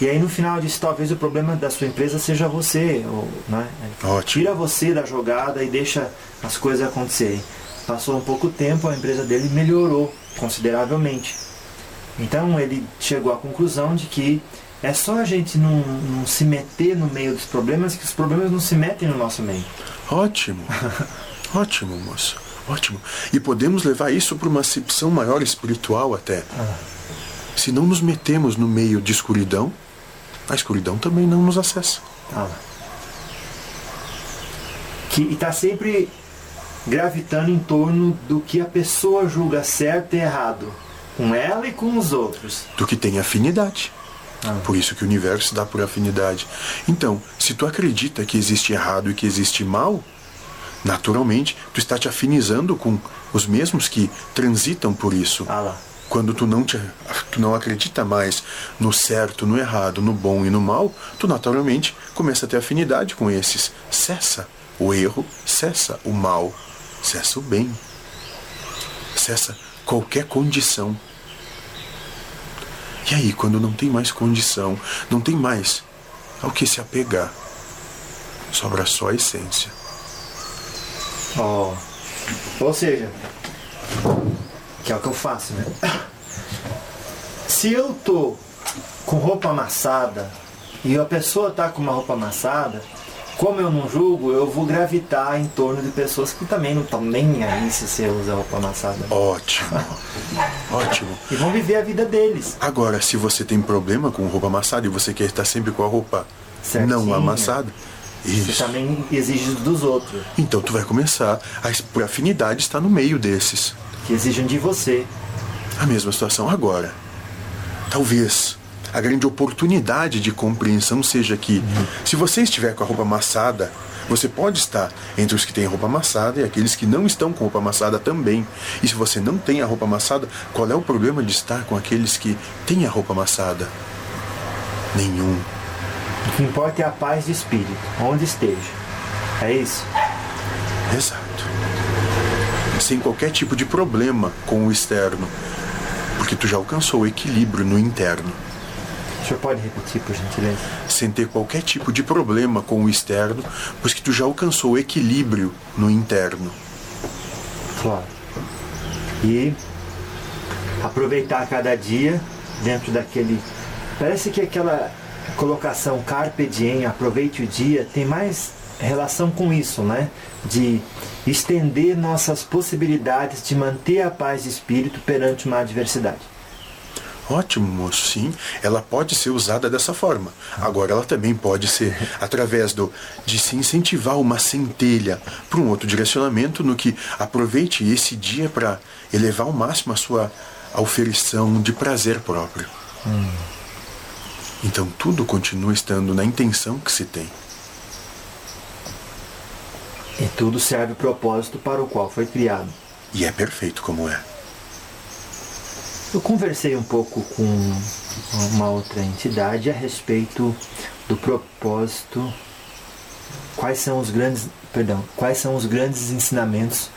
E aí no final disse, talvez o problema da sua empresa seja você, ou, né?
Ótimo.
Tira você da jogada e deixa as coisas acontecerem. Passou um pouco tempo, a empresa dele melhorou consideravelmente. Então ele chegou à conclusão de que é só a gente não, não se meter no meio dos problemas que os problemas não se metem no nosso meio.
Ótimo. (laughs) Ótimo, moço. Ótimo. E podemos levar isso para uma acepção maior espiritual até. Se não nos metemos no meio de escuridão, a escuridão também não nos acessa.
Lá. Que está sempre gravitando em torno do que a pessoa julga certo e errado, com ela e com os outros.
do que tem afinidade. Por isso que o universo dá por afinidade. Então, se tu acredita que existe errado e que existe mal, naturalmente tu está te afinizando com os mesmos que transitam por isso.
Ah lá.
Quando tu não, te, tu não acredita mais no certo, no errado, no bom e no mal, tu naturalmente começa a ter afinidade com esses. Cessa o erro, cessa o mal, cessa o bem, cessa qualquer condição. E aí, quando não tem mais condição, não tem mais ao que se apegar, sobra só a essência.
Ó. Ou seja, que é o que eu faço, né? Se eu tô com roupa amassada e a pessoa tá com uma roupa amassada, como eu não julgo, eu vou gravitar em torno de pessoas que também não estão nem aí se você usa roupa amassada.
Ótimo, (laughs) ótimo.
E vão viver a vida deles.
Agora, se você tem problema com roupa amassada e você quer estar sempre com a roupa
Certinha.
não amassada,
Você
isso.
também exige dos outros,
Então tu vai começar a por afinidade estar no meio desses.
Que exigem de você.
A mesma situação agora. Talvez a grande oportunidade de compreensão seja que, se você estiver com a roupa amassada, você pode estar entre os que têm roupa amassada e aqueles que não estão com roupa amassada também. E se você não tem a roupa amassada, qual é o problema de estar com aqueles que têm a roupa amassada? Nenhum.
O que importa é a paz de espírito, onde esteja. É isso?
Exato. Sem qualquer tipo de problema com o externo, porque tu já alcançou o equilíbrio no interno.
O senhor pode repetir, por gentileza?
Sem ter qualquer tipo de problema com o externo, pois que tu já alcançou o equilíbrio no interno.
Claro. E aproveitar cada dia dentro daquele. Parece que aquela colocação carpe diem, aproveite o dia, tem mais relação com isso, né? De estender nossas possibilidades de manter a paz de espírito perante uma adversidade.
Ótimo, moço, sim. Ela pode ser usada dessa forma. Agora, ela também pode ser (laughs) através do de se incentivar uma centelha para um outro direcionamento no que aproveite esse dia para elevar ao máximo a sua auferição de prazer próprio. Hum. Então, tudo continua estando na intenção que se tem.
E tudo serve o propósito para o qual foi criado.
E é perfeito como é.
Eu conversei um pouco com uma outra entidade a respeito do propósito, quais são os grandes, perdão, quais são os grandes ensinamentos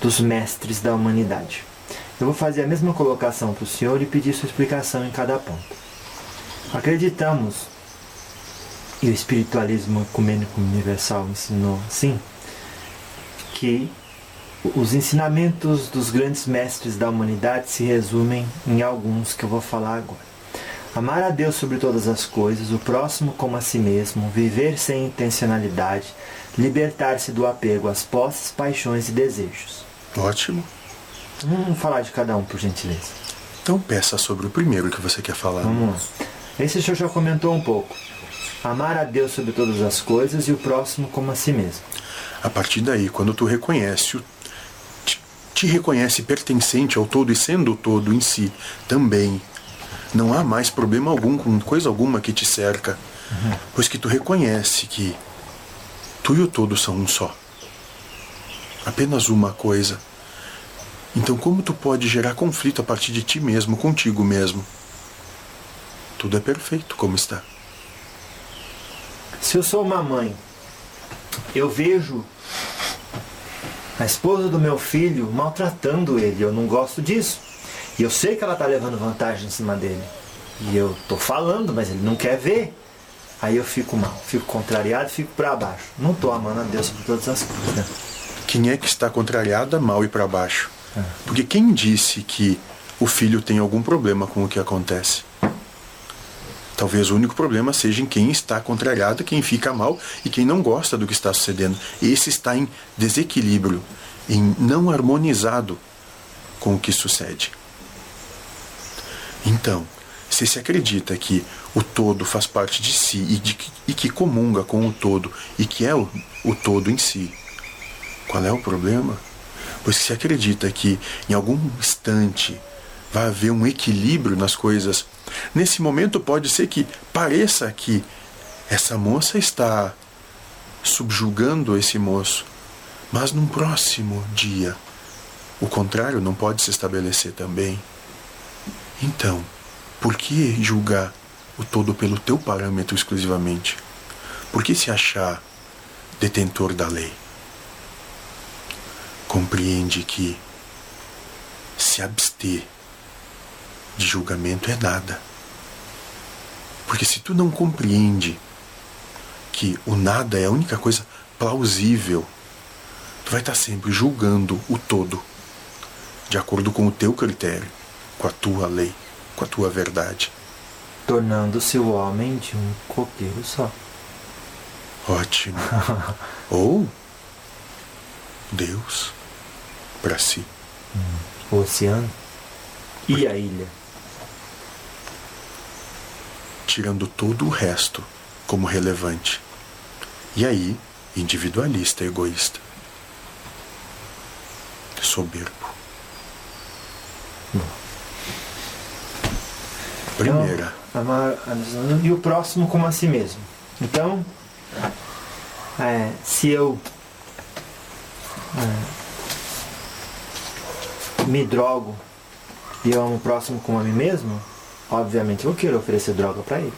dos mestres da humanidade. Eu vou fazer a mesma colocação para o senhor e pedir sua explicação em cada ponto. Acreditamos, e o espiritualismo ecumênico universal ensinou assim, que os ensinamentos dos grandes mestres da humanidade se resumem em alguns que eu vou falar agora. Amar a Deus sobre todas as coisas, o próximo como a si mesmo, viver sem intencionalidade, libertar-se do apego às posses, paixões e desejos.
Ótimo.
Vamos falar de cada um, por gentileza.
Então peça sobre o primeiro que você quer falar.
Vamos lá. Esse senhor já comentou um pouco. Amar a Deus sobre todas as coisas e o próximo como a si mesmo.
A partir daí, quando tu reconhece o te reconhece pertencente ao todo e sendo o todo em si também. Não há mais problema algum com coisa alguma que te cerca, uhum. pois que tu reconhece que tu e o todo são um só. Apenas uma coisa. Então, como tu pode gerar conflito a partir de ti mesmo, contigo mesmo? Tudo é perfeito como está.
Se eu sou uma mãe, eu vejo a esposa do meu filho maltratando ele. Eu não gosto disso. E eu sei que ela está levando vantagem em cima dele. E eu tô falando, mas ele não quer ver. Aí eu fico mal, fico contrariado, fico para baixo. Não tô amando a Deus sobre todas as coisas. Né?
Quem é que está contrariado, mal e para baixo? É. Porque quem disse que o filho tem algum problema com o que acontece? Talvez o único problema seja em quem está contrariado, quem fica mal e quem não gosta do que está sucedendo. Esse está em desequilíbrio, em não harmonizado com o que sucede. Então, se se acredita que o todo faz parte de si e, de, e que comunga com o todo e que é o, o todo em si, qual é o problema? Pois se acredita que em algum instante vai haver um equilíbrio nas coisas. Nesse momento pode ser que pareça que essa moça está subjugando esse moço, mas num próximo dia o contrário não pode se estabelecer também. Então, por que julgar o todo pelo teu parâmetro exclusivamente? Por que se achar detentor da lei? Compreende que se abster de julgamento é nada. Porque se tu não compreende que o nada é a única coisa plausível, tu vai estar sempre julgando o todo de acordo com o teu critério, com a tua lei, com a tua verdade.
Tornando-se o homem de um coqueiro só.
Ótimo. (laughs) Ou Deus para si.
Hum. O oceano e a ilha
tirando todo o resto como relevante. E aí, individualista, egoísta. Soberbo. Primeira.
Então, e o próximo como a si mesmo. Então, é, se eu é, me drogo e amo o próximo como a mim mesmo, obviamente eu quero oferecer droga para ele.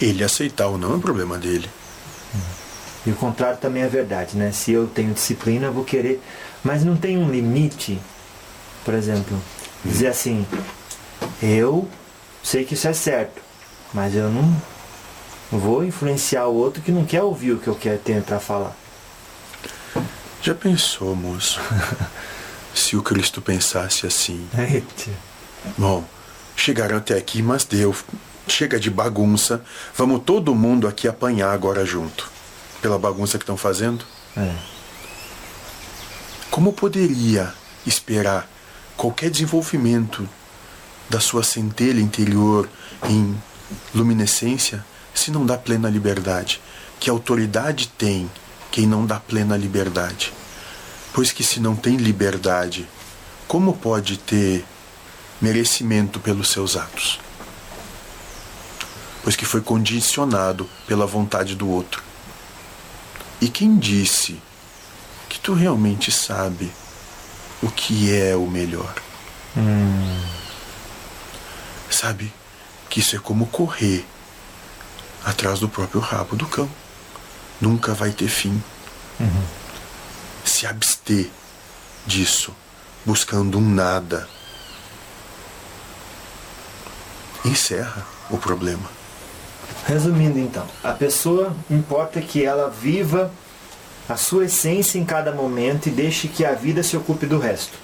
Ele aceitar ou não é problema dele.
E o contrário também é verdade, né? Se eu tenho disciplina, eu vou querer. Mas não tem um limite, por exemplo, dizer assim, eu sei que isso é certo, mas eu não vou influenciar o outro que não quer ouvir o que eu quero ter para falar.
Já pensou, moço? (laughs) se o Cristo pensasse assim? Bom, chegaram até aqui, mas deu. Chega de bagunça. Vamos todo mundo aqui apanhar agora junto. Pela bagunça que estão fazendo. É. Como poderia esperar qualquer desenvolvimento da sua centelha interior em luminescência se não dá plena liberdade? Que autoridade tem quem não dá plena liberdade? Pois que se não tem liberdade, como pode ter merecimento pelos seus atos? Pois que foi condicionado pela vontade do outro. E quem disse que tu realmente sabe o que é o melhor?
Hum.
Sabe que isso é como correr atrás do próprio rabo do cão. Nunca vai ter fim.
Uhum.
Se abster disso, buscando um nada, encerra o problema.
Resumindo então, a pessoa importa que ela viva a sua essência em cada momento e deixe que a vida se ocupe do resto.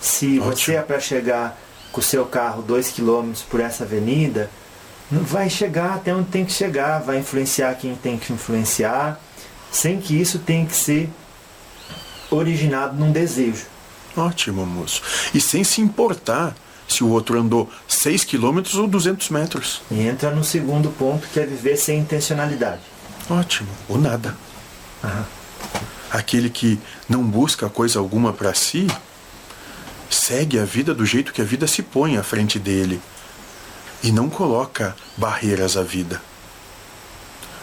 Se
Ótimo.
você é para chegar com o seu carro 2 km por essa avenida, não vai chegar até onde tem que chegar, vai influenciar quem tem que influenciar, sem que isso tenha que ser originado num desejo.
Ótimo, moço. E sem se importar se o outro andou 6 quilômetros ou 200 metros.
E entra no segundo ponto, que é viver sem intencionalidade.
Ótimo. Ou nada.
Aham.
Aquele que não busca coisa alguma para si, segue a vida do jeito que a vida se põe à frente dele e não coloca barreiras à vida.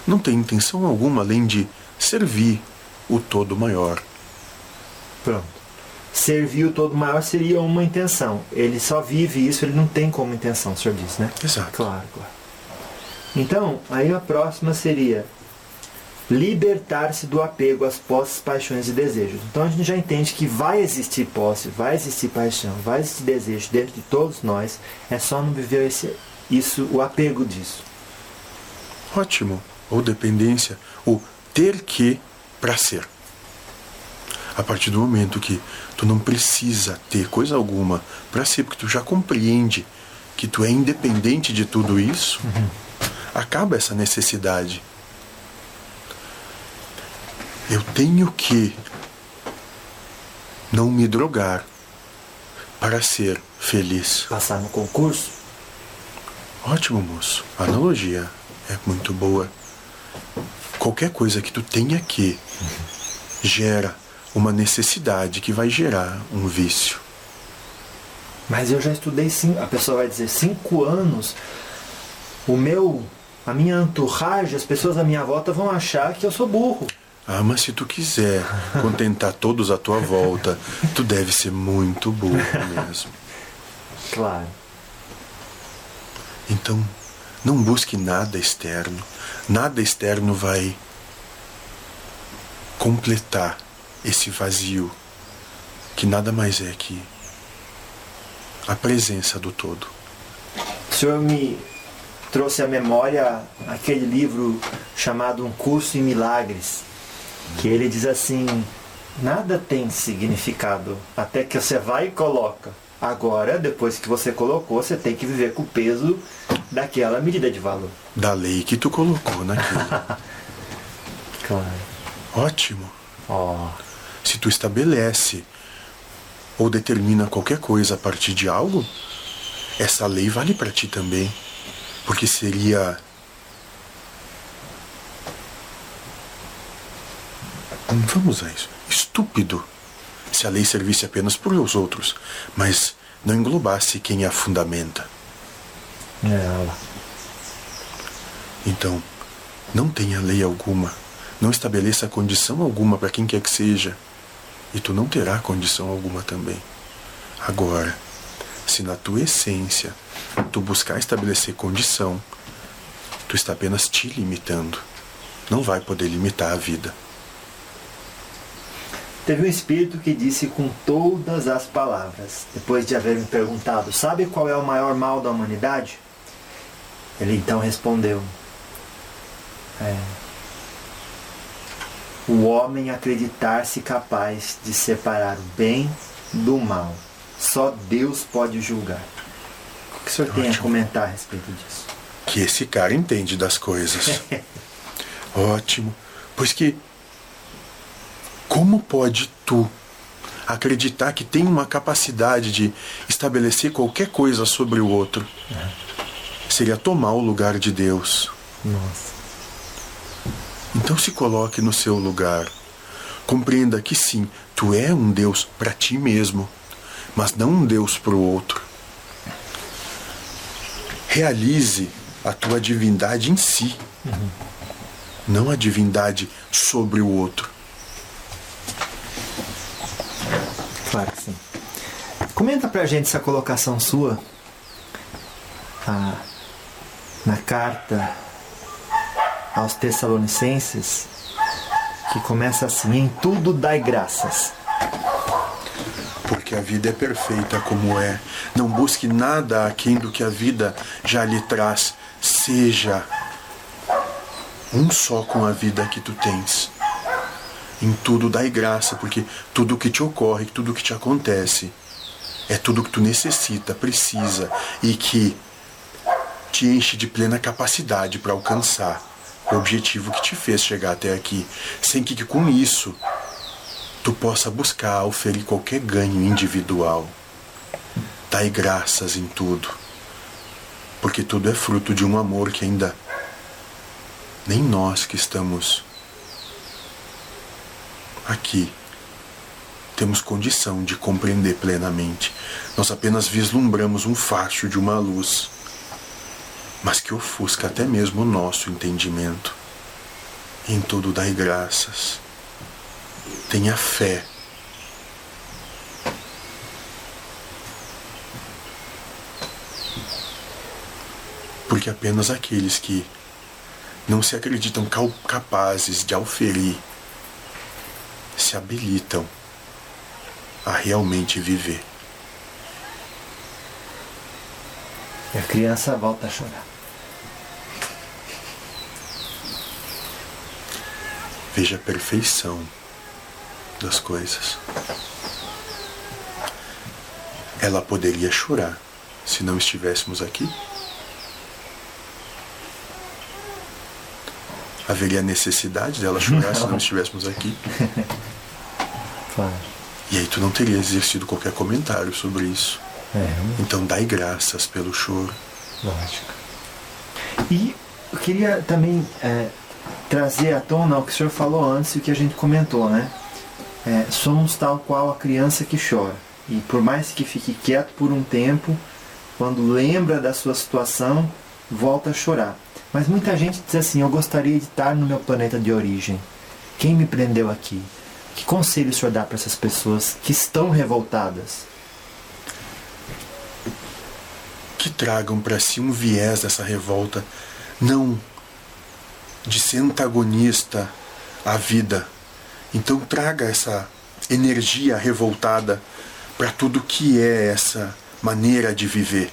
Não tem intenção alguma além de servir o todo maior.
Pronto. Servir o todo maior seria uma intenção. Ele só vive isso, ele não tem como intenção, o senhor disse, né?
Exato.
Claro, claro. Então, aí a próxima seria libertar-se do apego às posses, paixões e desejos. Então a gente já entende que vai existir posse, vai existir paixão, vai existir desejo dentro de todos nós. É só não viver esse, isso, o apego disso.
Ótimo. Ou dependência, o ter que para ser. A partir do momento que tu não precisa ter coisa alguma para ser, porque tu já compreende que tu é independente de tudo isso, acaba essa necessidade. Eu tenho que não me drogar para ser feliz.
Passar no concurso,
Ótimo, moço. A analogia é muito boa. Qualquer coisa que tu tenha que gera uma necessidade que vai gerar um vício.
Mas eu já estudei cinco, a pessoa vai dizer cinco anos. O meu, a minha entourage, as pessoas à minha volta vão achar que eu sou burro.
Ah, mas se tu quiser (laughs) contentar todos à tua volta, tu deve ser muito burro mesmo.
Claro.
Então, não busque nada externo. Nada externo vai completar esse vazio que nada mais é que a presença do todo.
O senhor me trouxe à memória aquele livro chamado Um Curso em Milagres, que ele diz assim: nada tem significado até que você vai e coloca. Agora, depois que você colocou, você tem que viver com o peso daquela medida de valor.
Da lei que tu colocou naquilo. (laughs)
Claro.
Ótimo.
Ó.
Se tu estabelece ou determina qualquer coisa a partir de algo, essa lei vale para ti também. Porque seria. Hum, Vamos a isso. Estúpido se a lei servisse apenas para os outros, mas não englobasse quem a fundamenta.
É, lá.
Então, não tenha lei alguma, não estabeleça condição alguma para quem quer que seja, e tu não terá condição alguma também. Agora, se na tua essência tu buscar estabelecer condição, tu está apenas te limitando. Não vai poder limitar a vida.
Teve um espírito que disse com todas as palavras, depois de haver me perguntado: Sabe qual é o maior mal da humanidade? Ele então respondeu: é, O homem acreditar-se capaz de separar o bem do mal. Só Deus pode julgar. O que o senhor tem a
Ótimo.
comentar a respeito disso?
Que esse cara entende das coisas. (laughs) Ótimo. Pois que como pode tu acreditar que tem uma capacidade de estabelecer qualquer coisa sobre o outro. Seria tomar o lugar de Deus.
Nossa.
Então se coloque no seu lugar. Compreenda que sim, tu é um Deus para ti mesmo, mas não um Deus para o outro. Realize a tua divindade em si, uhum. não a divindade sobre o outro.
Claro que sim. Comenta pra gente essa colocação sua ah, na carta aos Tessalonicenses, que começa assim: Em tudo dai graças.
Porque a vida é perfeita como é. Não busque nada aquém do que a vida já lhe traz. Seja um só com a vida que tu tens. Em tudo dai graça, porque tudo que te ocorre, tudo que te acontece, é tudo que tu necessita, precisa e que te enche de plena capacidade para alcançar o objetivo que te fez chegar até aqui, sem que com isso tu possa buscar oferir qualquer ganho individual. Dai graças em tudo, porque tudo é fruto de um amor que ainda nem nós que estamos aqui temos condição de compreender plenamente. Nós apenas vislumbramos um facho de uma luz, mas que ofusca até mesmo o nosso entendimento. Em tudo dai graças. Tenha fé. Porque apenas aqueles que não se acreditam capazes de auferir se habilitam a realmente viver.
E a criança volta a chorar.
Veja a perfeição das coisas. Ela poderia chorar se não estivéssemos aqui? Haveria necessidade dela chorar se não (laughs) estivéssemos aqui?
Claro.
E aí tu não teria exercido qualquer comentário sobre isso.
É,
então dai graças pelo choro.
Lógico. E eu queria também é, trazer à tona o que o senhor falou antes e o que a gente comentou, né? É, somos tal qual a criança que chora. E por mais que fique quieto por um tempo, quando lembra da sua situação, volta a chorar. Mas muita gente diz assim: Eu gostaria de estar no meu planeta de origem. Quem me prendeu aqui? Que conselho o senhor dá para essas pessoas que estão revoltadas?
Que tragam para si um viés dessa revolta, não de ser antagonista à vida. Então traga essa energia revoltada para tudo que é essa maneira de viver.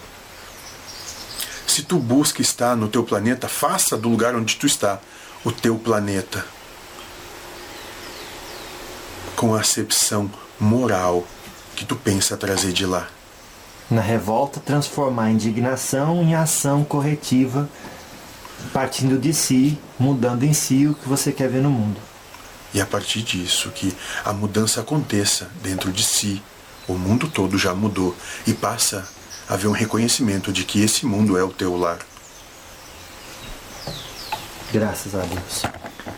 Se tu busca estar no teu planeta, faça do lugar onde tu está o teu planeta com a acepção moral que tu pensa trazer de lá.
Na revolta, transformar a indignação em ação corretiva, partindo de si, mudando em si o que você quer ver no mundo.
E a partir disso, que a mudança aconteça dentro de si. O mundo todo já mudou e passa a haver um reconhecimento de que esse mundo é o teu lar.
Graças a Deus.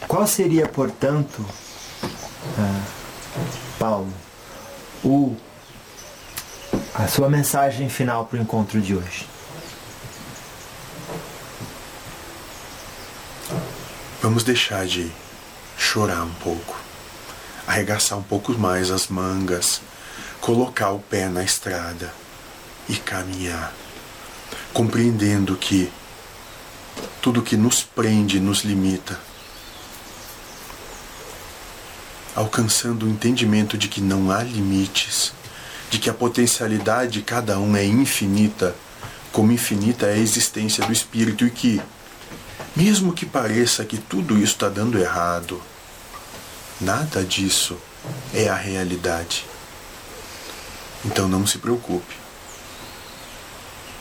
Qual seria, portanto, ah, Paulo, o, a sua mensagem final para o encontro de hoje?
Vamos deixar de chorar um pouco, arregaçar um pouco mais as mangas, colocar o pé na estrada e caminhar, compreendendo que tudo que nos prende nos limita alcançando o entendimento de que não há limites, de que a potencialidade de cada um é infinita, como infinita é a existência do espírito e que, mesmo que pareça que tudo isso está dando errado, nada disso é a realidade. Então não se preocupe.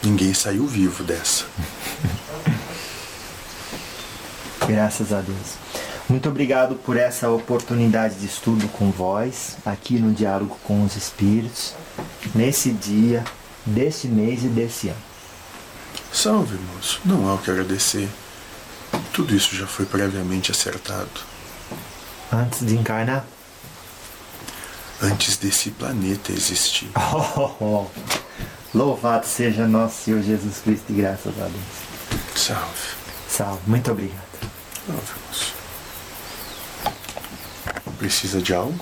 Ninguém saiu vivo dessa. (laughs)
Graças a Deus. Muito obrigado por essa oportunidade de estudo com vós, aqui no Diálogo com os Espíritos, nesse dia, desse mês e desse ano.
Salve, moço. Não há o que agradecer. Tudo isso já foi previamente acertado.
Antes de encarnar?
Antes desse planeta existir. (laughs)
Oh, oh, oh. Louvado seja nosso Senhor Jesus Cristo e graças a Deus.
Salve.
Salve, muito obrigado.
Salve, moço. Precisa de algo?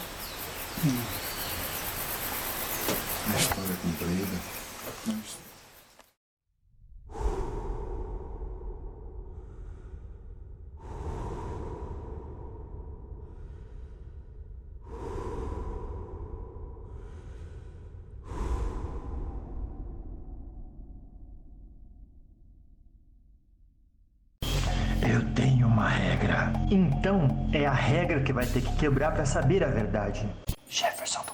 A regra. Que vai ter que quebrar para saber a verdade. Jefferson do